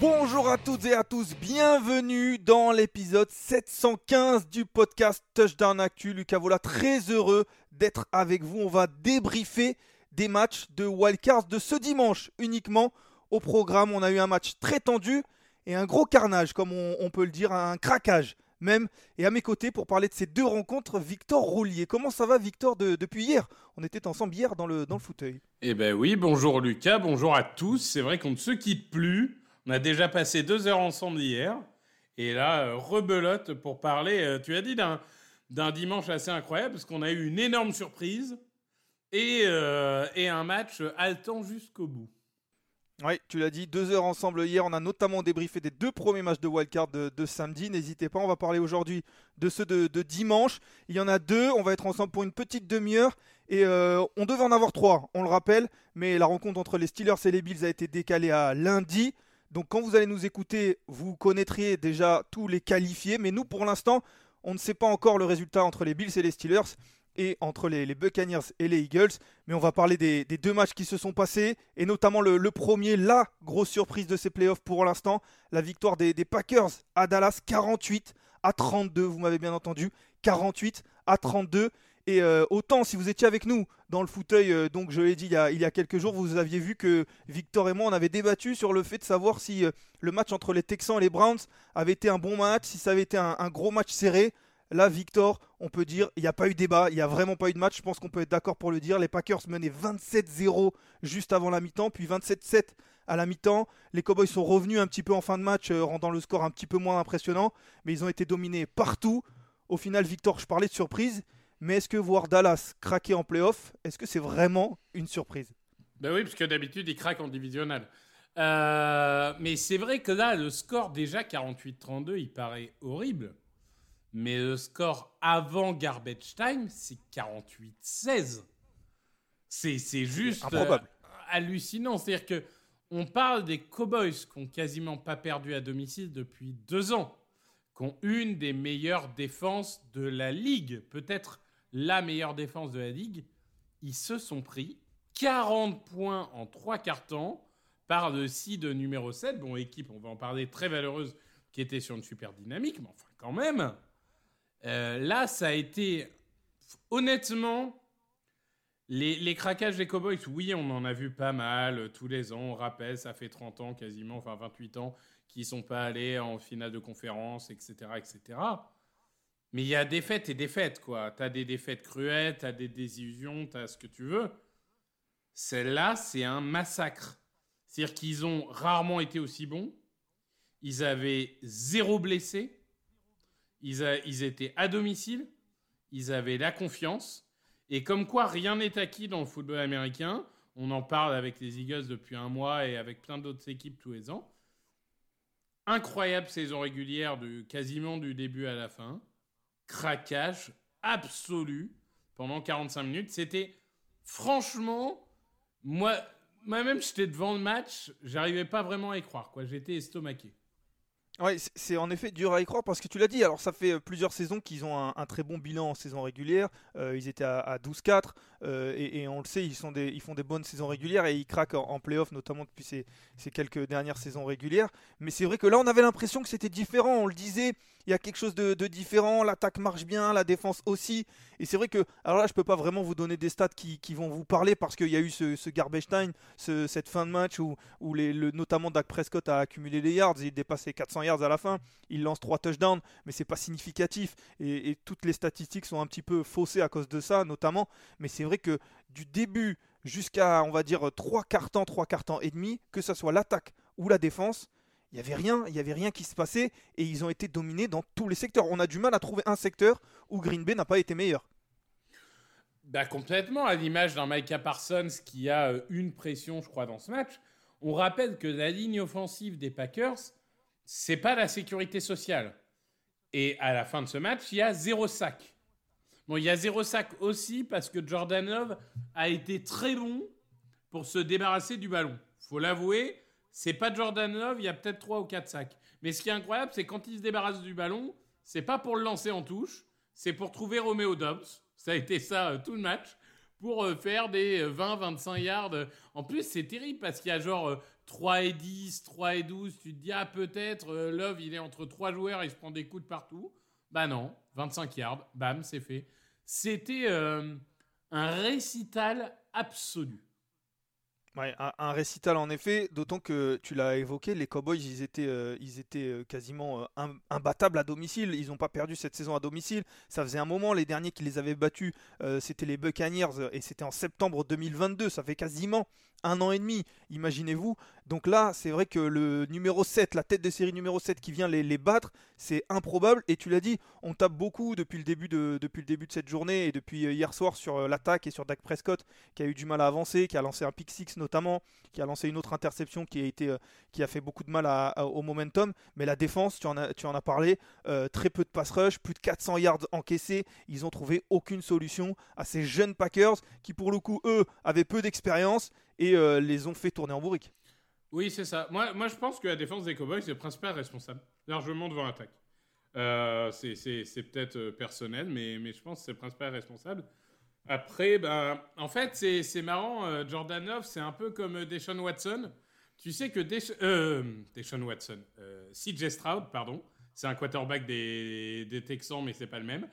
Bonjour à toutes et à tous, bienvenue dans l'épisode 715 du podcast Touchdown Actu. Lucas Vola, très heureux d'être avec vous. On va débriefer des matchs de wildcards de ce dimanche uniquement. Au programme, on a eu un match très tendu et un gros carnage, comme on peut le dire, un craquage même. Et à mes côtés, pour parler de ces deux rencontres, Victor Roulier. Comment ça va, Victor, de- depuis hier? On était ensemble hier dans le, dans le fauteuil. Eh ben oui, bonjour Lucas, bonjour à tous. C'est vrai qu'on ne se quitte plus. On a déjà passé deux heures ensemble hier. Et là, euh, rebelote pour parler, euh, tu as dit, d'un, d'un dimanche assez incroyable, parce qu'on a eu une énorme surprise et, euh, et un match haletant jusqu'au bout. Oui, tu l'as dit, deux heures ensemble hier. On a notamment débriefé des deux premiers matchs de wildcard de, de samedi. N'hésitez pas, on va parler aujourd'hui de ceux de, dimanche. Il y en a deux, on va être ensemble pour une petite demi-heure. Et euh, on devait en avoir trois, on le rappelle. Mais la rencontre entre les Steelers et les Bills a été décalée à lundi. Donc quand vous allez nous écouter, vous connaîtriez déjà tous les qualifiés. Mais nous, pour l'instant, on ne sait pas encore le résultat entre les Bills et les Steelers et entre les, Buccaneers et les Eagles. Mais on va parler des, deux matchs qui se sont passés, et notamment le, premier, la grosse surprise de ces playoffs pour l'instant, la victoire des, Packers à Dallas, 48 à 32, vous m'avez bien entendu, 48 à 32. Et euh, autant si vous étiez avec nous dans le fauteuil, euh, donc je l'ai dit il y, a, quelques jours, vous aviez vu que Victor et moi on avait débattu sur le fait de savoir si euh, le match entre les Texans et les Browns avait été un bon match, si ça avait été un gros match serré. Là, Victor, on peut dire, il n'y a pas eu débat, il n'y a vraiment pas eu de match. Je pense qu'on peut être d'accord pour le dire. Les Packers menaient 27-0 juste avant la mi-temps, puis 27-7 à la mi-temps. Les Cowboys sont revenus un petit peu en fin de match, euh, rendant le score un petit peu moins impressionnant, mais ils ont été dominés partout. Au final, Victor, je parlais de surprise, mais est-ce que voir Dallas craquer en playoff, est-ce que c'est vraiment une surprise? Ben oui, parce que d'habitude, il craque en divisional. Euh, mais c'est vrai que là, le score déjà 48-32, il paraît horrible. Mais le score avant Garbage Time, c'est 48-16. C'est, c'est juste euh, hallucinant. C'est-à-dire que on parle des Cowboys qui ont quasiment pas perdu à domicile depuis deux ans, qui ont une des meilleures défenses de la ligue, peut-être la meilleure défense de la ligue. Ils se sont pris 40 points en trois quarts temps par le seed numéro 7. Bon, équipe, on va en parler, très valeureuse, qui était sur une super dynamique, mais enfin, quand même. Euh, là, ça a été. Honnêtement, les, les craquages des Cowboys, oui, on en a vu pas mal euh, tous les ans. On rappelle, ça fait 30 ans quasiment, enfin 28 ans, qu'ils sont pas allés en finale de conférence, etc. etc. Mais il y a défaites et défaites, quoi. T'as des défaites cruelles, t'as des désillusions, t'as ce que tu veux. Celle-là, c'est un massacre. C'est-à-dire qu'ils ont rarement été aussi bons. Ils avaient zéro blessé. Ils, étaient à domicile. Ils avaient la confiance. Et comme quoi, rien n'est acquis dans le football américain. On en parle avec les Eagles depuis un mois et avec plein d'autres équipes tous les ans. Incroyable saison régulière, de, quasiment du début à la fin. Craquage absolu pendant 45 minutes. C'était franchement Moi, moi-même, j'étais devant le match, j'arrivais pas vraiment à y croire. J'étais estomaqué. Ouais, c'est en effet dur à y croire parce que tu l'as dit, alors ça fait euh, plusieurs saisons qu'ils ont un, très bon bilan en saison régulière. Euh, ils étaient à, 12-4 euh, et, on le sait, ils, font des bonnes saisons régulières et ils craquent en, playoff, notamment depuis ces, quelques dernières saisons régulières. Mais c'est vrai que là, on avait l'impression que c'était différent. On le disait, il y a quelque chose de, différent. L'attaque marche bien, la défense aussi. Et c'est vrai que, alors là, je peux pas vraiment vous donner des stats qui, vont vous parler parce qu'il y a eu ce, ce garbage time, cette fin de match où, notamment Dak Prescott a accumulé les yards. Il dépassait 400 yards à la fin. Il lance 3 touchdowns, mais c'est pas significatif. Et, toutes les statistiques sont un petit peu faussées à cause de ça, notamment. Mais c'est vrai que du début jusqu'à, on va dire, 3 quarts temps, 3 quarts temps et demi, que ce soit l'attaque ou la défense, il n'y avait rien, il y avait rien qui se passait et ils ont été dominés dans tous les secteurs. On a du mal à trouver un secteur où Green Bay n'a pas été meilleur. Bah complètement, à l'image d'un Micah Parsons qui a euh, une pression, je crois, dans ce match. On rappelle que la ligne offensive des Packers, c'est pas la sécurité sociale. Et à la fin de ce match, il y a zéro sac. Bon, il y a zéro sac aussi parce que Jordan Love a été très bon pour se débarrasser du ballon. Faut l'avouer, c'est pas Jordan Love, il y a peut-être 3 ou 4 sacs. Mais ce qui est incroyable, c'est quand il se débarrasse du ballon, c'est pas pour le lancer en touche, c'est pour trouver Romeo Dobbs. Ça a été ça euh, tout le match. Pour euh, faire des 20-25 euh, yards. En plus, c'est terrible parce qu'il y a genre 3 et 10, 3 et 12. Tu te dis, ah, peut-être Love, il est entre 3 joueurs, il se prend des coups de partout. Bah non, 25 yards, bam, c'est fait. C'était un récital absolu un, récital en effet, d'autant que tu l'as évoqué, les Cowboys ils étaient, euh, ils étaient euh, quasiment euh, imbattables à domicile. Ils n'ont pas perdu cette saison à domicile. Ça faisait un moment, les derniers qui les avaient battus, c'était les Buccaneers et c'était en septembre 2022. Ça fait quasiment un an et demi, imaginez-vous. Donc là, c'est vrai que le numéro 7, la tête de série numéro 7 qui vient les, battre, c'est improbable. Et tu l'as dit, on tape beaucoup depuis le, début de, depuis le début de cette journée et depuis hier soir sur l'attaque et sur Dak Prescott qui a eu du mal à avancer, qui a lancé un pick six notamment, qui a lancé une autre interception qui a, été, euh, qui a fait beaucoup de mal au momentum. Mais la défense, tu en as, tu en as parlé, très peu de pass rush, plus de 400 yards encaissés. Ils ont trouvé aucune solution à ces jeunes Packers qui pour le coup, eux, avaient peu d'expérience et les ont fait tourner en bourrique. Oui, c'est ça. Moi, moi, je pense que la défense des Cowboys est le principal responsable, largement devant l'attaque. Euh, c'est peut-être euh, personnel, mais, mais je pense que c'est le principal responsable. Après, ben, en fait, c'est marrant. Euh, Jordan Love, c'est un peu comme Deshaun Watson. Tu sais que Deshaun Watson, CJ Stroud, pardon, c'est un quarterback des, des Texans, mais c'est pas le même.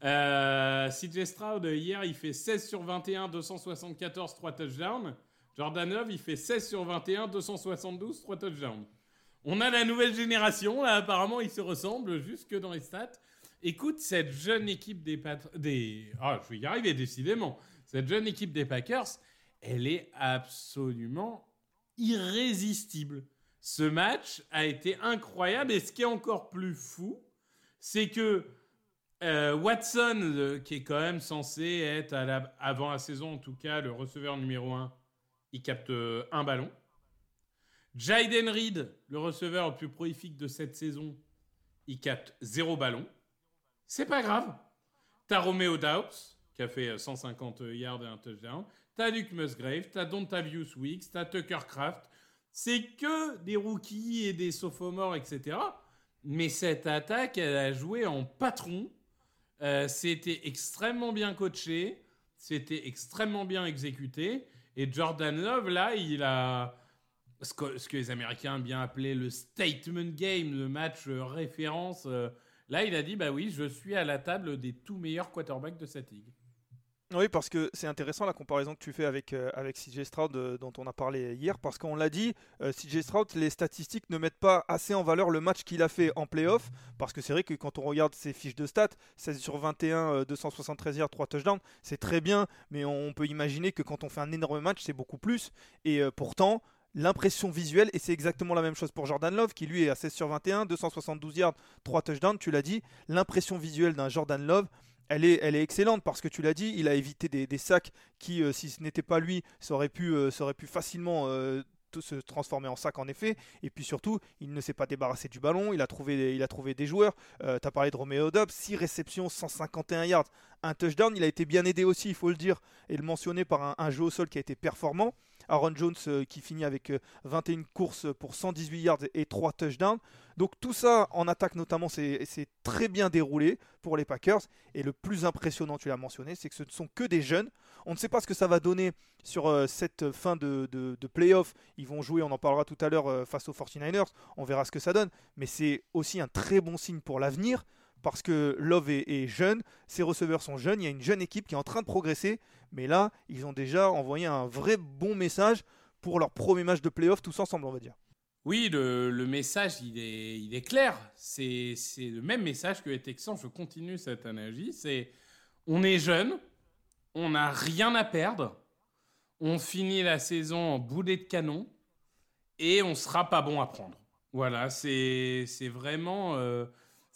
CJ Stroud, hier, il fait 16 sur 21, 274, 3 touchdowns. Jordan Love, il fait 16 sur 21, 272, 3 touchdowns. On a la nouvelle génération, là, apparemment, ils se ressemblent jusque dans les stats. Écoute, cette jeune équipe des... Ah. Cette jeune équipe des Packers, elle est absolument irrésistible. Ce match a été incroyable et ce qui est encore plus fou, c'est que euh, Watson, qui est quand même censé être, avant la saison en tout cas, le receveur numéro 1 il capte euh, un ballon. Jaden Reed, le receveur le plus prolifique de cette saison, il capte zéro ballon. C'est pas grave. T'as Romeo Doubs, qui a fait 150 euh, yards et un touchdown. T'as Luke Musgrave, t'as Dontavius Weeks, t'as Tucker Craft. C'est que des rookies et des sophomores, etc. Mais cette attaque, elle a joué en patron. Euh, c'était extrêmement bien coaché. C'était extrêmement bien exécuté. Et Jordan Love, là, il a ce que, les Américains ont bien appelé le statement game, le match euh, référence. Euh, là, il a dit bah oui, je suis à la table des tout meilleurs quarterbacks de cette ligue. Oui, parce que c'est intéressant la comparaison que tu fais avec, euh, avec CJ Stroud dont on a parlé hier, parce qu'on l'a dit, CJ Stroud, les statistiques ne mettent pas assez en valeur le match qu'il a fait en playoff, parce que c'est vrai que quand on regarde ses fiches de stats, 16 sur 21, 273 yards, 3 touchdowns, c'est très bien, mais on peut imaginer que quand on fait un énorme match, c'est beaucoup plus, et pourtant, l'impression visuelle, et c'est exactement la même chose pour Jordan Love, qui lui est à 16 sur 21, 272 yards, 3 touchdowns, tu l'as dit, l'impression visuelle d'un Jordan Love, elle est, elle est excellente parce que tu l'as dit, il a évité des, sacs qui, euh, si ce n'était pas lui, ça aurait pu, euh, facilement euh, se transformer en sac en effet. Et puis surtout, il ne s'est pas débarrassé du ballon. Il a trouvé, des joueurs. Tu as parlé de Romeo Dobbs, 6 réceptions, 151 yards, un touchdown. Il a été bien aidé aussi, il faut le dire, et le mentionner par un, jeu au sol qui a été performant. Aaron Jones euh, qui finit avec 21 courses pour 118 yards et 3 touchdowns. Donc tout ça en attaque notamment, c'est très bien déroulé pour les Packers. Et le plus impressionnant, tu l'as mentionné, c'est que ce ne sont que des jeunes. On ne sait pas ce que ça va donner sur euh, cette fin de, de, playoff. Ils vont jouer, on en parlera tout à l'heure, euh, face aux 49ers. On verra ce que ça donne. Mais c'est aussi un très bon signe pour l'avenir parce que Love est, jeune, ses receveurs sont jeunes, il y a une jeune équipe qui est en train de progresser, mais là, ils ont déjà envoyé un vrai bon message pour leur premier match de playoff tous ensemble, on va dire. Oui, le, message, il est, clair. C'est le même message que les Texans. Je continue cette analogie. C'est on est jeune, on n'a rien à perdre, on finit la saison en boulet de canon et on sera pas bon à prendre. Voilà, c'est vraiment, euh,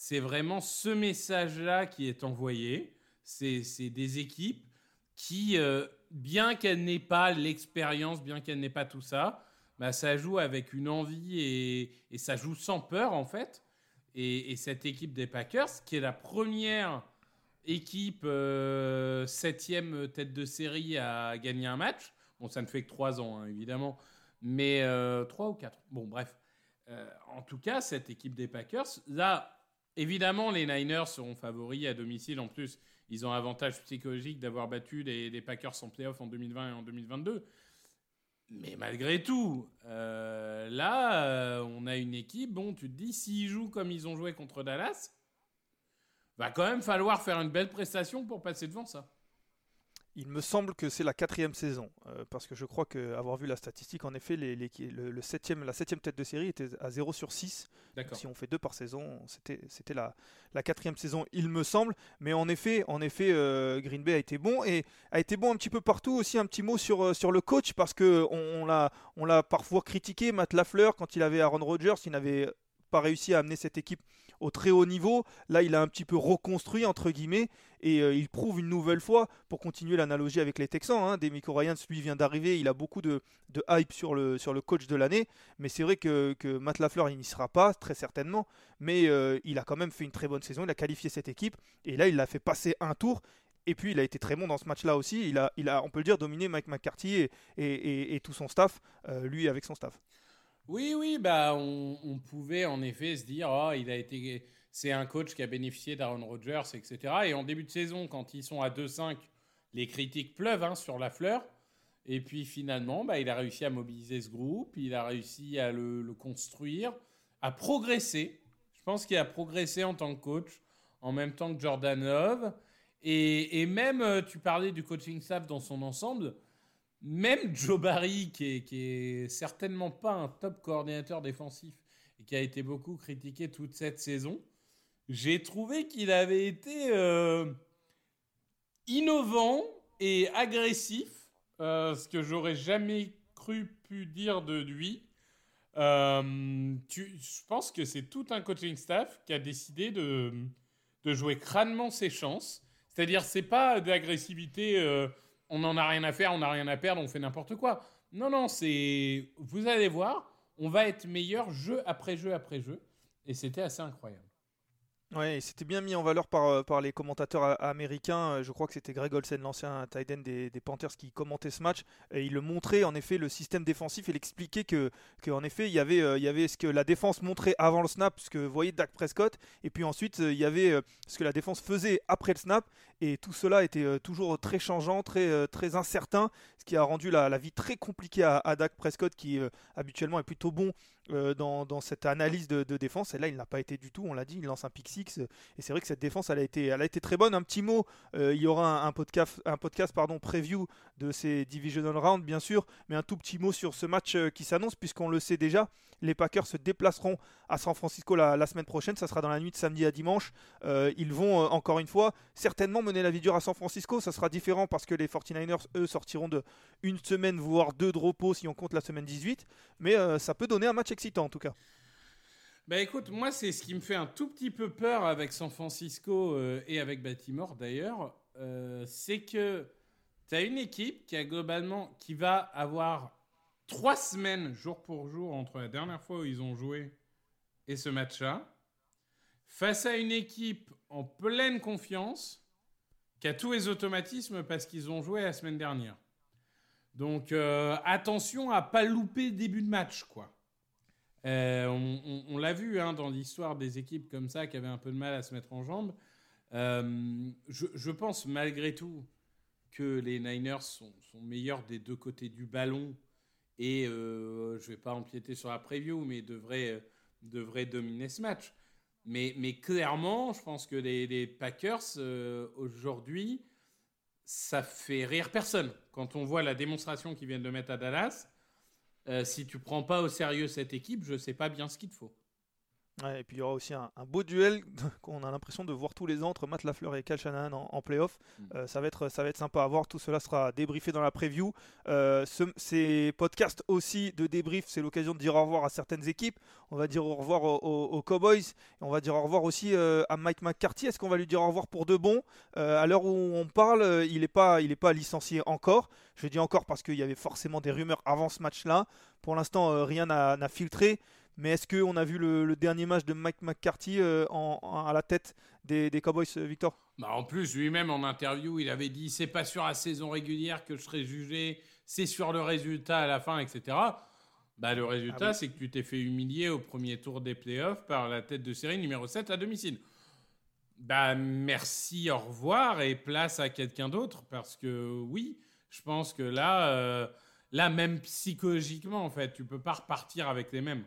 c'est vraiment ce message-là qui est envoyé. C'est des équipes qui, euh, bien qu'elles n'aient pas l'expérience, bien qu'elles n'aient pas tout ça, bah, ça joue avec une envie et, ça joue sans peur en fait. Et, cette équipe des Packers, qui est la première équipe euh, septième tête de série à gagner un match, bon ça ne fait que trois ans hein, évidemment, mais euh, trois ou quatre. Bon bref, en tout cas cette équipe des Packers, là évidemment les Niners seront favoris à domicile en plus. Ils ont avantage psychologique d'avoir battu les, Packers en playoff en 2020 et en 2022. Mais malgré tout, euh, là, euh, on a une équipe, bon, tu te dis, s'ils jouent comme ils ont joué contre Dallas, va quand même falloir faire une belle prestation pour passer devant ça. Il me semble que c'est la quatrième saison, euh, parce que je crois qu'avoir vu la statistique, en effet, les, le, septième, la septième tête de série était à 0 sur 6. Si on fait deux par saison, c'était la, la quatrième saison, il me semble. Mais en effet, en effet euh, Green Bay a été bon, et a été bon un petit peu partout. Aussi un petit mot sur, euh, sur le coach, parce qu'on on, on l'a parfois critiqué, Matt Lafleur, quand il avait Aaron Rodgers, il n'avait pas réussi à amener cette équipe au très haut niveau. Là, il a un petit peu reconstruit, entre guillemets, et euh, il prouve une nouvelle fois, pour continuer l'analogie avec les Texans, hein, Demico lui, vient d'arriver, il a beaucoup de, hype sur le, sur le coach de l'année, mais c'est vrai que, que, Matt Lafleur, il n'y sera pas, très certainement, mais euh, il a quand même fait une très bonne saison, il a qualifié cette équipe, et là, il l'a fait passer un tour, et puis il a été très bon dans ce match-là aussi. Il a, il a, on peut le dire, dominé Mike McCarthy et, et, tout son staff, euh, lui avec son staff. Oui, oui, bah on, pouvait en effet se dire, oh, il a été, c'est un coach qui a bénéficié d'Aaron Rodgers, etc. Et en début de saison, quand ils sont à 2-5, les critiques pleuvent hein, sur la fleur. Et puis finalement, bah, il a réussi à mobiliser ce groupe, il a réussi à le, construire, à progresser. Je pense qu'il a progressé en tant que coach, en même temps que Jordan Love. Et, et même, euh, tu parlais du coaching staff dans son ensemble même Joe Barry, qui est, certainement pas un top coordinateur défensif et qui a été beaucoup critiqué toute cette saison, j'ai trouvé qu'il avait été euh, innovant et agressif, euh, ce que j'aurais jamais cru pu dire de lui. Euh, je pense que c'est tout un coaching staff qui a décidé de, de jouer crânement ses chances. C'est-à-dire, c'est pas de l'agressivité on n'en a rien à faire, on n'a rien à perdre, on fait n'importe quoi. Non, non, c'est. Vous allez voir, on va être meilleur jeu après jeu après jeu. Et c'était assez incroyable. Ouais, c'était bien mis en valeur par, euh, par les commentateurs américains. Euh, je crois que c'était Greg Olsen, l'ancien tight des, Panthers, qui commentait ce match. Et il le montrait en effet le système défensif. Il expliquait que, que effet il y avait, euh, il y avait ce que la défense montrait avant le snap, ce que voyait Dak Prescott, et puis ensuite il y avait ce que la défense faisait après le snap. Et tout cela était toujours très changeant, très, très incertain, ce qui a rendu la, vie très compliquée à, Dak Prescott, qui habituellement est plutôt bon euh, dans, cette analyse de, défense. Et là, il n'a pas été du tout, on l'a dit, il lance un pick six. Et c'est vrai que cette défense, elle a été, très bonne. Un petit mot, euh, il y aura un, podcast, un pardon, preview de ces divisional rounds, bien sûr, mais un tout petit mot sur ce match euh, qui s'annonce, puisqu'on le sait déjà. Les Packers se déplaceront à San Francisco la, semaine prochaine. Ça sera dans la nuit de samedi à dimanche. ils vont, encore une fois, certainement mener la vie dure à San Francisco. Ça sera différent parce que les 49ers, eux, sortiront de une semaine, voire deux de repos si on compte la semaine 18. Mais ça peut donner un match excitant en tout cas. Bah écoute, moi c'est ce qui me fait un tout petit peu peur avec San Francisco euh, et avec Baltimore d'ailleurs, euh, c'est que tu as une équipe qui a globalement qui va avoir trois semaines, jour pour jour, entre la dernière fois où ils ont joué et ce match-là, face à une équipe en pleine confiance, qui a tous les automatismes parce qu'ils ont joué la semaine dernière. Donc euh, attention à pas louper début de match, quoi. Euh, on, l'a vu hein, dans l'histoire des équipes comme ça qui avaient un peu de mal à se mettre en jambes. Euh, je, pense malgré tout que les Niners sont, meilleurs des deux côtés du ballon et je ne vais pas empiéter sur la preview, mais devraient, devraient dominer ce match. Mais, mais clairement, je pense que les, Packers aujourd'hui ça fait rire personne. Quand on voit la démonstration qu'ils viennent de mettre à Dallas, euh, si tu prends pas au sérieux cette équipe, je sais pas bien ce qu'il te faut et puis il y aura aussi un, beau duel qu'on a l'impression de voir tous les ans entre Matt Lafleur et Cal Shanahan en, playoff. Mm. Euh, ça, va être, ça va être sympa à voir. Tout cela sera débriefé dans la preview. Euh, ces podcasts aussi de débrief, c'est l'occasion de dire au revoir à certaines équipes. On va dire au revoir aux, Cowboys. on va dire au revoir aussi euh, à Mike McCarthy. Est-ce qu'on va lui dire au revoir pour de bon? À l'heure où on parle, il n'est pas, il pas licencié encore. Je dis encore parce qu'il y avait forcément des rumeurs avant ce match-là. Pour l'instant, rien n'a filtré. Mais est-ce qu'on a vu le, dernier match de Mike McCarthy euh, à la tête des, Cowboys, euh, Victor? Bah En plus, lui-même en interview, il avait dit c'est pas sur la saison régulière que je serai jugé, c'est sur le résultat à la fin, etc. Bah, le résultat, ah c'est que tu t'es fait humilier au premier tour des playoffs par la tête de série numéro 7 à domicile. Bah, merci, au revoir et place à quelqu'un d'autre parce que oui, je pense que là, euh, là même psychologiquement, en fait, tu peux pas repartir avec les mêmes.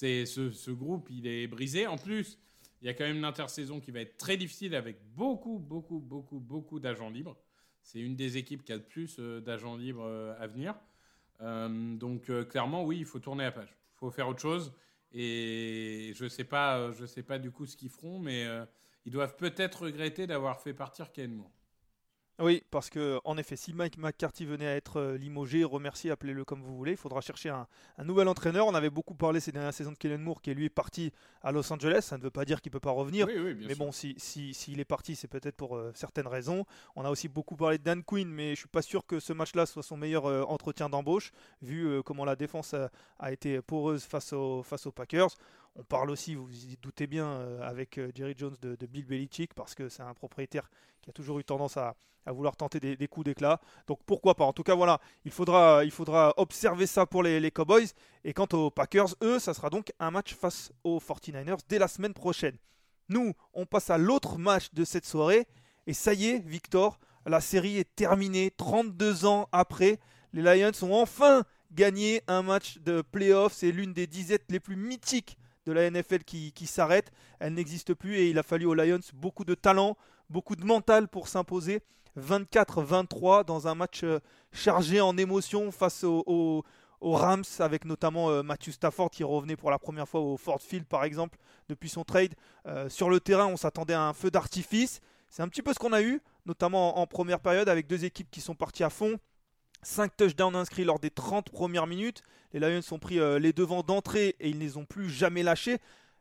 C'est ce, groupe, il est brisé. En plus, il y a quand même une intersaison qui va être très difficile avec beaucoup, beaucoup, beaucoup, beaucoup d'agents libres. C'est une des équipes qui a le plus euh, d'agents libres euh, à venir. Euh, donc clairement, oui, il faut tourner la page. Il faut faire autre chose. Et je ne sais, pas, je sais pas du coup ce qu'ils feront, mais ils doivent peut-être regretter d'avoir fait partir Ken. Oui, parce que en effet, si Mike McCarthy venait à être euh, limogé, remercié, appelez-le comme vous voulez, il faudra chercher un, nouvel entraîneur. On avait beaucoup parlé ces dernières saisons de Kellen Moore, qui lui est parti à Los Angeles. Ça ne veut pas dire qu'il ne peut pas revenir. mais bon, s'il si, si, est parti, c'est peut-être pour euh, certaines raisons. On a aussi beaucoup parlé de Dan Quinn, mais je ne suis pas sûr que ce match-là soit son meilleur euh, entretien d'embauche, vu comment la défense a, été poreuse face, face aux Packers. On parle aussi, vous vous doutez bien, euh, avec euh, Jerry Jones de, Bill Belichick, parce que c'est un propriétaire qui a toujours eu tendance à, vouloir tenter des, coups d'éclat. Donc pourquoi pas? En tout cas, voilà, il faudra, observer ça pour les, Cowboys. Et quant aux Packers, eux, ça sera donc un match face aux 49ers dès la semaine prochaine. Nous, on passe à l'autre match de cette soirée. Et ça y est, Victor, la série est terminée. 32 ans après, les Lions ont enfin gagné un match de playoff. C'est l'une des disettes les plus mythiques de la NFL qui, s'arrête. Elle n'existe plus et il a fallu aux Lions beaucoup de talent, beaucoup de mental pour s'imposer. 24-23 dans un match euh, chargé en émotion face aux, Rams, avec notamment euh, Matthew Stafford qui revenait pour la première fois au Ford Field par exemple depuis son trade. Euh, sur le terrain, on s'attendait à un feu d'artifice. C'est un petit peu ce qu'on a eu, notamment en première période avec deux équipes qui sont parties à fond. 5 touchdowns inscrits lors des 30 premières minutes. Les Lions ont pris euh, les devants d'entrée et ils ne les ont plus jamais lâchés.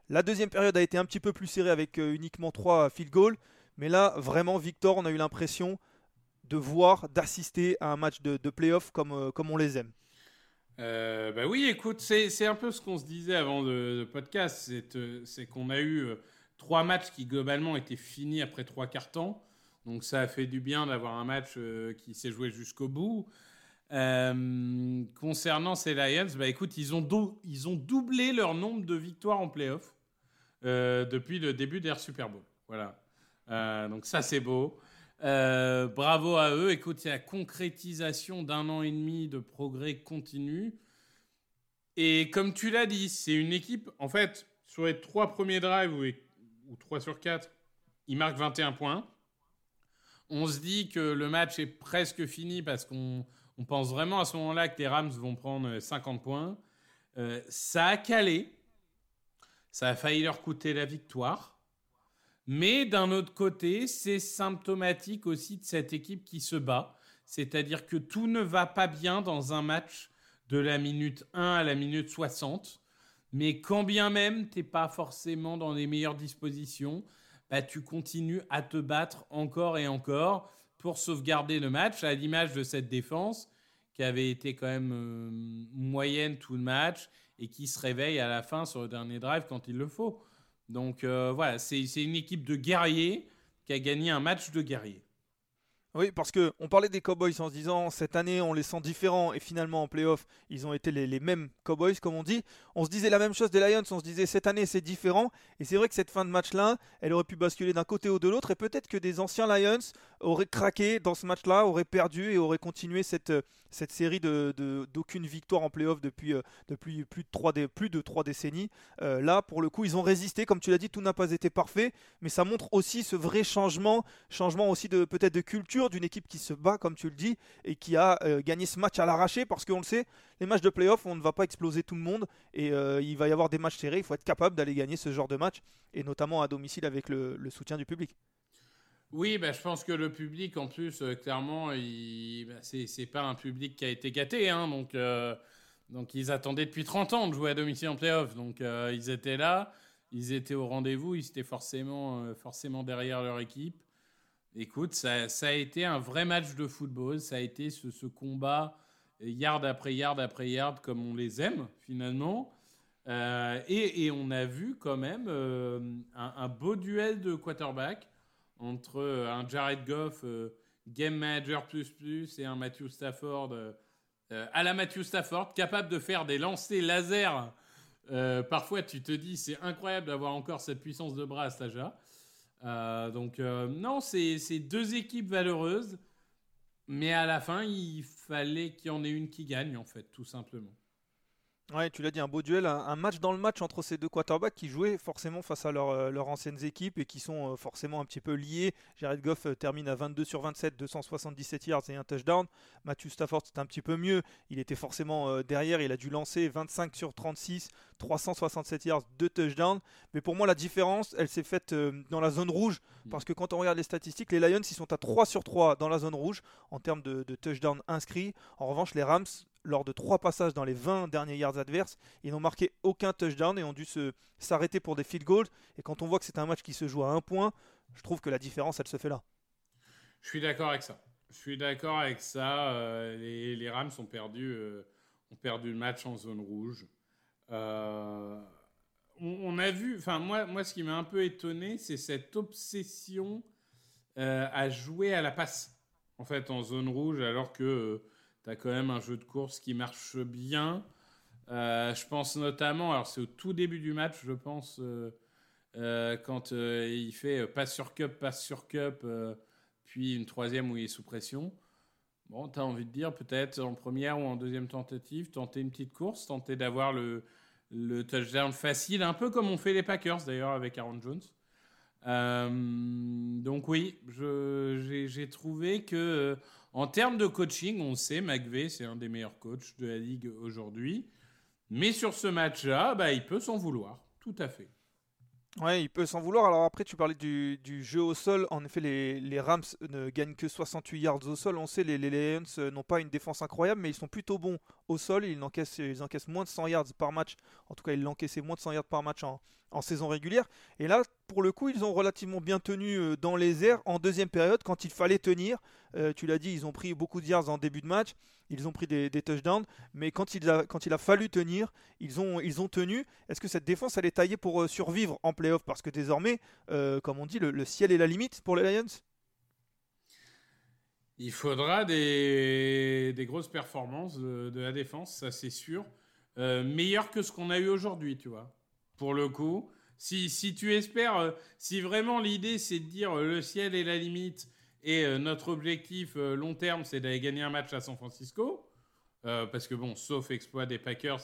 La deuxième période a été un petit peu plus serrée avec euh, uniquement 3 field goals. Mais là, vraiment, Victor, on a eu l'impression de voir, d'assister à un match de, de playoff comme, euh, comme on les aime. bah oui, écoute, c'est un peu ce qu'on se disait avant le, podcast. C'est qu'on a eu trois matchs qui globalement étaient finis après trois quarts temps. Donc ça a fait du bien d'avoir un match qui s'est joué jusqu'au bout. Euh, concernant ces Lions, bah écoute, ils ont, doublé leur nombre de victoires en playoff euh, depuis le début d'Air Super Bowl. Voilà. Euh, donc ça, c'est beau. bravo à eux. Écoute, a la concrétisation d'un an et demi de progrès continu. Et comme tu l'as dit, c'est une équipe, en fait, sur les trois premiers drives ou, ou 3 sur 4, ils marquent 21 points. On se dit que le match est presque fini parce qu'on on pense vraiment à ce moment-là que les Rams vont prendre 50 points. Euh, ça a calé. Ça a failli leur coûter la victoire. Mais d'un autre côté, c'est symptomatique aussi de cette équipe qui se bat. C'est-à-dire que tout ne va pas bien dans un match de la minute 1 à la minute 60. Mais quand bien même tu n'es pas forcément dans les meilleures dispositions, bah, tu continues à te battre encore et encore pour sauvegarder le match, à l'image de cette défense qui avait été quand même euh, moyenne tout le match et qui se réveille à la fin sur le dernier drive quand il le faut. Donc euh, voilà, c'est une équipe de guerriers qui a gagné un match de guerriers. Oui, parce que on parlait des Cowboys en se disant cette année on les sent différents et finalement en playoff ils ont été les, mêmes Cowboys comme on dit. On se disait la même chose des Lions, on se disait cette année c'est différent et c'est vrai que cette fin de match là, elle aurait pu basculer d'un côté ou de l'autre et peut-être que des anciens Lions auraient craqué dans ce match là, auraient perdu et auraient continué cette, cette série de, d'aucune victoire en playoff depuis, euh, depuis plus, de 3 plus de trois décennies. Euh, là pour le coup ils ont résisté, comme tu l'as dit tout n'a pas été parfait mais ça montre aussi ce vrai changement, changement aussi de peut-être de culture d'une équipe qui se bat, comme tu le dis, et qui a euh, gagné ce match à l'arraché, parce qu'on le sait, les matchs de playoff, on ne va pas exploser tout le monde, et euh, il va y avoir des matchs serrés, il faut être capable d'aller gagner ce genre de match, et notamment à domicile avec le, soutien du public. Oui, bah, je pense que le public, en plus, euh, clairement, il... bah, c'est pas un public qui a été gâté, hein, donc, donc ils attendaient depuis 30 ans de jouer à domicile en playoff, donc ils étaient là, ils étaient au rendez-vous, ils étaient forcément, derrière leur équipe. Écoute, ça, a été un vrai match de football. Ça a été ce, combat yard après yard après yard comme on les aime finalement. Euh, et, on a vu quand même euh, un, beau duel de quarterback entre euh, un Jared Goff game manager plus plus et un Matthew Stafford à la Matthew Stafford capable de faire des lancers laser. parfois tu te dis c'est incroyable d'avoir encore cette puissance de bras à âge-là. Euh, donc, euh, non, c'est deux équipes valeureuses. Mais à la fin, il fallait qu'il y en ait une qui gagne, en fait, tout simplement. Ouais, tu l'as dit, un beau duel, un, match dans le match entre ces deux quarterbacks qui jouaient forcément face à euh, leurs anciennes équipes et qui sont euh, forcément un petit peu liés. Jared Goff euh, termine à 22 sur 27, 277 yards et un touchdown. Matthew Stafford, c'est un petit peu mieux. Il était forcément derrière, il a dû lancer 25 sur 36, 367 yards, 2 touchdowns. Mais pour moi, la différence, elle s'est faite dans la zone rouge. Mm. Parce que quand on regarde les statistiques, les Lions, ils sont à 3 sur 3 dans la zone rouge en termes de, de touchdowns inscrits. En revanche, les Rams lors de trois passages dans les 20 derniers yards adverses. Ils n'ont marqué aucun touchdown et ont dû s'arrêter pour des field goals. Et quand on voit que c'est un match qui se joue à un point, je trouve que la différence, elle se fait là. Je suis d'accord avec ça. Je suis d'accord avec ça. Euh, les, Rams ont perdu, euh, ont perdu le match en zone rouge. Euh, on, a vu, enfin moi, moi, ce qui m'a un peu étonné, c'est cette obsession à jouer à la passe, en fait, en zone rouge, alors que tu quand même un jeu de course qui marche bien. Euh, je pense notamment, alors c'est au tout début du match, je pense, euh, euh, quand il fait passe sur cup, passe sur cup, puis une troisième où il est sous pression. Bon, tu as envie de dire peut-être en première ou en deuxième tentative, tenter une petite course, tenter d'avoir le touchdown facile, un peu comme on fait les Packers d'ailleurs avec Aaron Jones. donc oui, j'ai trouvé que en termes de coaching, on sait, McVeigh, c'est un des meilleurs coachs de la ligue aujourd'hui. Mais sur ce match-là, bah, il peut s'en vouloir. Tout à fait. Ouais, il peut s'en vouloir. Alors après, tu parlais du, jeu au sol. En effet, les, Rams ne gagnent que 68 yards au sol. On sait, les, les Lions euh, n'ont pas une défense incroyable, mais ils sont plutôt bons au sol. Ils encaissent, moins de 100 yards par match. En tout cas, ils l'encaissaient moins de 100 yards par match en, saison régulière. Et là, pour le coup, ils ont relativement bien tenu euh, dans les airs en deuxième période quand il fallait tenir. Euh, tu l'as dit, ils ont pris beaucoup de yards en début de match, ils ont pris des, touchdowns, mais quand il, a, fallu tenir, ils ont, ils ont tenu. Est-ce que cette défense, elle est taillée pour euh, survivre en playoff? Parce que désormais, comme on dit, le, ciel est la limite pour les Lions il faudra des, grosses performances de, la défense, ça c'est sûr. meilleur que ce qu'on a eu aujourd'hui, tu vois pour le coup. Si, si tu espères, euh, si vraiment l'idée c'est de dire euh, le ciel est la limite et euh, notre objectif long terme c'est d'aller gagner un match à San Francisco, parce que bon, sauf exploit des Packers,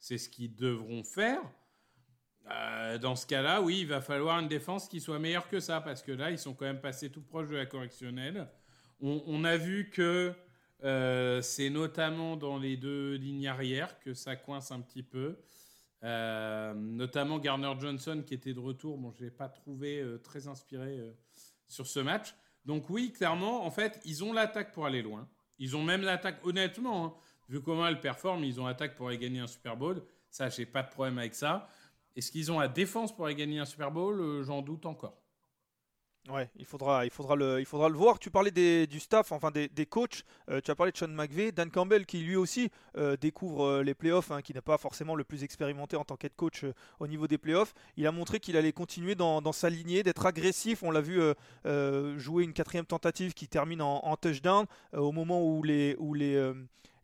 c'est ce qu'ils devront faire. dans ce cas-là, oui, il va falloir une défense qui soit meilleure que ça, parce que là, ils sont quand même passés tout proche de la correctionnelle. On, a vu que c'est notamment dans les deux lignes arrière que ça coince un petit peu. Euh, notamment Garner Johnson qui était de retour. Bon, je l'ai pas trouvé euh, très inspiré euh, sur ce match. Donc oui, clairement, en fait, ils ont l'attaque pour aller loin. Ils ont même l'attaque, honnêtement, hein, vu comment elle performe, ils ont l'attaque pour aller gagner un Super Bowl. Ça, j'ai pas de problème avec ça. Est-ce qu'ils ont la défense pour aller gagner un Super Bowl J'en doute encore. Ouais, il faudra, il faudra le, il faudra le voir. Tu parlais des, du staff, enfin des, des coachs. Euh, tu as parlé de Sean McVay, Dan Campbell qui lui aussi euh, découvre euh, les playoffs, hein, qui n'est pas forcément le plus expérimenté en tant qu'head coach au niveau des playoffs. Il a montré qu'il allait continuer dans, dans sa lignée, d'être agressif. On l'a vu jouer une quatrième tentative qui termine en, en touchdown au moment où les, où les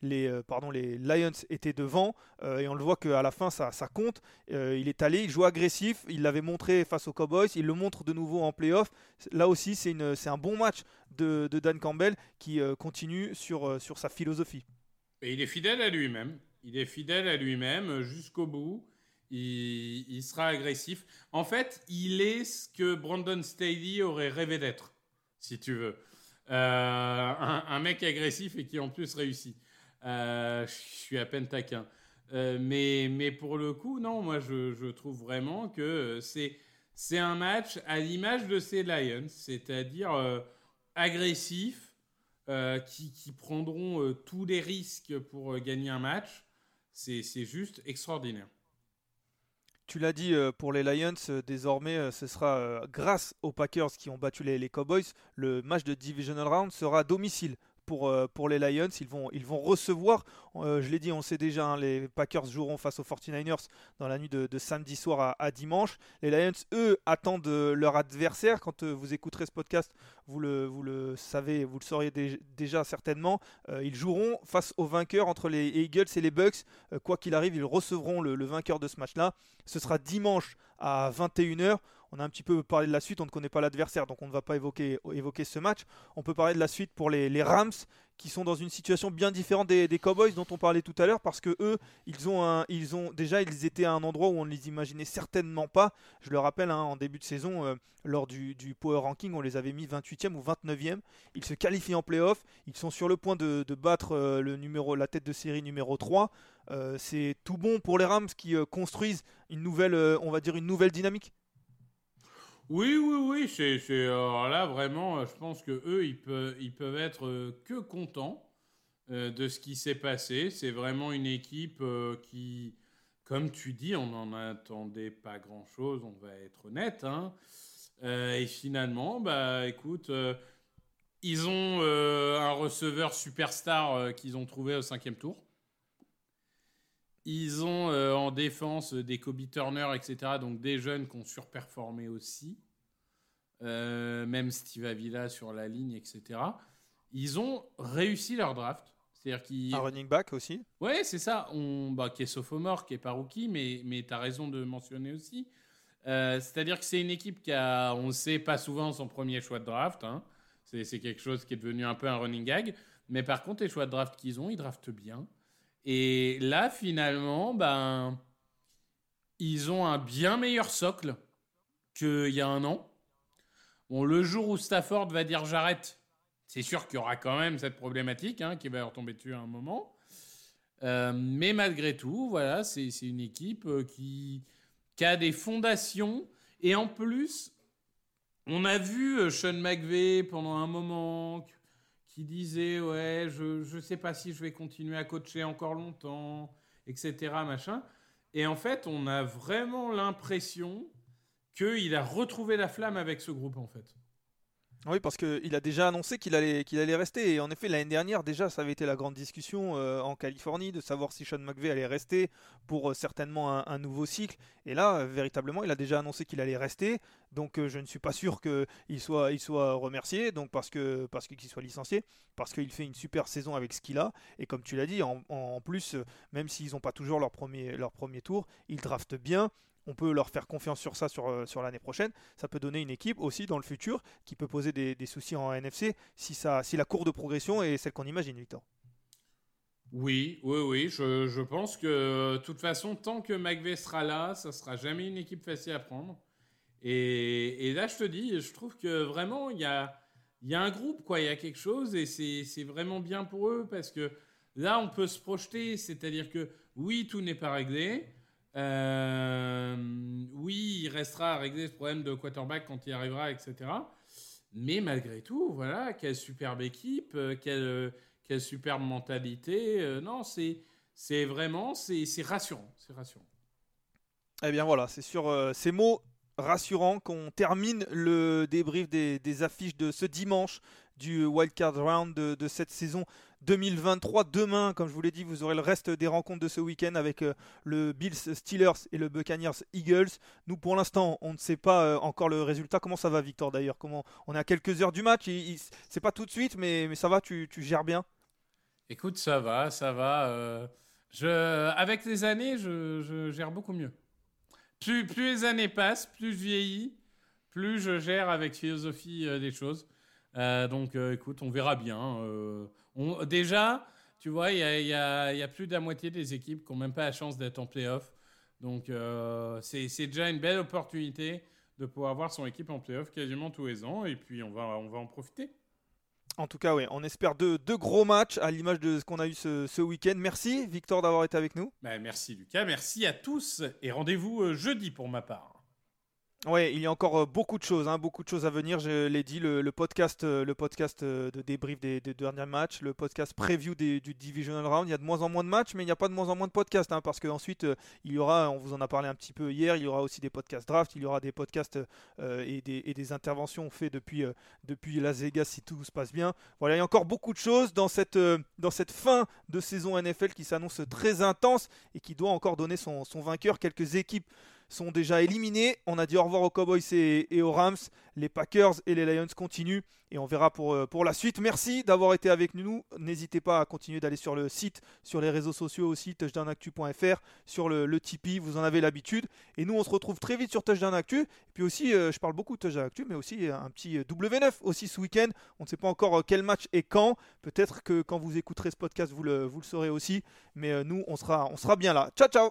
les, euh, pardon, les Lions étaient devant euh, et on le voit qu'à la fin ça, ça compte. Euh, il est allé, il joue agressif, il l'avait montré face aux Cowboys, il le montre de nouveau en playoff. Là aussi c'est un bon match de, de, Dan Campbell qui continue sur, sur sa philosophie. Et il est fidèle à lui-même, il est fidèle à lui-même jusqu'au bout. Il, il, sera agressif. En fait, il est ce que Brandon Staley aurait rêvé d'être, si tu veux. un, un, mec agressif et qui en plus réussit. Euh, je suis à peine taquin. Euh, mais, mais pour le coup, non, moi je, trouve vraiment que c'est, c'est un match à l'image de ces Lions, c'est-à-dire euh, agressif, qui, qui, prendront tous les risques pour gagner un match. C'est, c'est juste extraordinaire. Tu l'as dit pour les Lions, désormais ce sera grâce aux Packers qui ont battu les, les, Cowboys. Le match de Divisional Round sera à domicile pour, euh, pour les Lions. Ils vont, ils vont recevoir, euh, je l'ai dit, on sait déjà, hein, les Packers joueront face aux 49ers dans la nuit de, samedi soir à, dimanche. Les Lions, eux, attendent euh, leur adversaire. Quand vous écouterez ce podcast, vous le, vous le savez, vous le sauriez déjà certainement. ils joueront face aux vainqueurs entre les Eagles et les Bucks. quoi qu'il arrive, ils recevront le, le vainqueur de ce match-là. Ce sera dimanche à 21h. On a un petit peu parlé de la suite, on ne connaît pas l'adversaire, donc on ne va pas évoquer, ce match. On peut parler de la suite pour les, Rams, qui sont dans une situation bien différente des, Cowboys dont on parlait tout à l'heure, parce que eux, ils ont, un, ils ont déjà, ils étaient à un endroit où on ne les imaginait certainement pas. Je le rappelle, hein, en début de saison, euh, lors du, Power Ranking, on les avait mis 28e ou 29e. Ils se qualifient en playoff, ils sont sur le point de, battre euh, la tête de série numéro 3. Euh, c'est tout bon pour les Rams qui construisent une nouvelle, on va dire une nouvelle dynamique. Oui, oui, oui, c'est, là vraiment, euh, je pense que eux, ils peuvent, être euh, que contents euh, de ce qui s'est passé. C'est vraiment une équipe qui, comme tu dis, on n'en attendait pas grand-chose, on va être honnête. Hein. et finalement, bah, écoute, ils ont un receveur superstar qu'ils ont trouvé au cinquième tour. Ils ont euh, en défense des Kobe Turner, etc. Donc des jeunes qui ont surperformé aussi. Euh, même Steve Avila sur la ligne, etc. Ils ont réussi leur draft. C'est-à-dire qu'ils... Un running back aussi? Ouais, c'est ça. On, bah, qui est sophomore, qui est pas rookie, mais, mais tu as raison de mentionner aussi. Euh, c'est-à-dire que c'est une équipe qui a, on ne sait pas souvent son premier choix de draft. Hein. C'est, c'est quelque chose qui est devenu un peu un running gag. Mais par contre, les choix de draft qu'ils ont, ils draftent bien. Et là, finalement, ben, ils ont un bien meilleur socle qu'il y a un an. Bon, le jour où Stafford va dire j'arrête, c'est sûr qu'il y aura quand même cette problématique hein, qui va retomber dessus à un moment. Euh, mais malgré tout, voilà, c'est une équipe euh, qui, a des fondations. Et en plus, on a vu euh, Sean McVay pendant un moment qui disait ouais je je sais pas si je vais continuer à coacher encore longtemps etc machin. Et en fait on a vraiment l'impression qu'il a retrouvé la flamme avec ce groupe en fait oui, parce qu'il a déjà annoncé qu'il allait, qu'il allait rester. Et en effet, l'année dernière, déjà, ça avait été la grande discussion euh, en Californie de savoir si Sean McVay allait rester pour euh, certainement un, nouveau cycle. Et là, euh, véritablement, il a déjà annoncé qu'il allait rester. Donc, je ne suis pas sûr qu'il soit, remercié, donc parce que parce qu'il soit licencié, parce qu'il fait une super saison avec ce qu'il a. Et comme tu l'as dit, en, en plus, même s'ils n'ont pas toujours leur premier, leur premier tour, ils draftent bien on peut leur faire confiance sur ça sur, euh, sur l'année prochaine. Ça peut donner une équipe aussi dans le futur qui peut poser des, soucis en NFC si, ça, si la cour de progression est celle qu'on imagine, Victor. Oui, oui, oui. Je, pense que de toute façon, tant que McVeigh sera là, ça sera jamais une équipe facile à prendre. Et, là, je te dis, je trouve que vraiment, il y a, y a un groupe, quoi. Il y a quelque chose et c'est vraiment bien pour eux parce que là, on peut se projeter. C'est-à-dire que oui, tout n'est pas réglé. Euh, oui, il restera à régler ce problème de quarterback quand il arrivera, etc. Mais malgré tout, voilà, quelle superbe équipe, euh, quelle, euh, quelle superbe mentalité. non, c'est, c'est vraiment, c'est, c'est rassurant, c'est rassurant. Eh bien voilà, c'est sur ces mots rassurant qu'on termine le débrief des, affiches de ce dimanche du Wildcard Round de, cette saison 2023. Demain, comme je vous l'ai dit, vous aurez le reste des rencontres de ce week-end avec euh, le Bills Steelers et le Buccaneers Eagles. Nous, pour l'instant, on ne sait pas euh, encore le résultat. Comment ça va, Victor, d'ailleurs? Comment On est à quelques heures du match. C'est pas tout de suite, mais, mais ça va, tu, gères bien? Écoute, ça va, ça va. Euh, je, avec les années, je gère beaucoup mieux. Plus, les années passent, plus je vieillis, plus je gère avec philosophie des choses. Euh, donc, euh, écoute, on verra bien. On, déjà, tu vois, il y a, plus de la moitié des équipes qui n'ont même pas la chance d'être en playoff. Donc, c'est déjà une belle opportunité de pouvoir voir son équipe en playoff quasiment tous les ans. Et puis, on va, on va en profiter. En tout cas, oui, on espère deux, gros matchs à l'image de ce qu'on a eu ce, week-end. Merci Victor d'avoir été avec nous. Bah, merci Lucas, merci à tous et rendez-vous euh, jeudi pour ma part. Ouais, il y a encore euh, beaucoup de choses, hein, beaucoup de choses à venir. Je l'ai dit, le, podcast, le podcast euh, de débrief des, derniers matchs, le podcast preview du divisional round. Il y a de moins en moins de matchs, mais il n'y a pas de moins en moins de podcasts, hein, parce qu'ensuite euh, il y aura, on vous en a parlé un petit peu hier, il y aura aussi des podcasts draft, il y aura des podcasts et, des, interventions faites depuis depuis Las Vegas si tout se passe bien. Voilà, il y a encore beaucoup de choses dans cette dans cette fin de saison NFL qui s'annonce très intense et qui doit encore donner son, son vainqueur. Quelques équipes sont déjà éliminés. On a dit au revoir aux Cowboys et, aux Rams. Les Packers et les Lions continuent et on verra pour, euh, pour la suite. Merci d'avoir été avec nous. N'hésitez pas à continuer d'aller sur le site, sur les réseaux sociaux aussi, touchdownactu.fr, sur le, le, Tipeee, vous en avez l'habitude. Et nous, on se retrouve très vite sur Touchdown Actu. Et puis aussi, euh, je parle beaucoup de Touchdown Actu, mais aussi euh, un petit W9 aussi ce week-end. On ne sait pas encore quel match et quand. Peut-être que quand vous écouterez ce podcast, vous le, vous le saurez aussi. Mais nous, on sera, on sera bien là. Ciao, ciao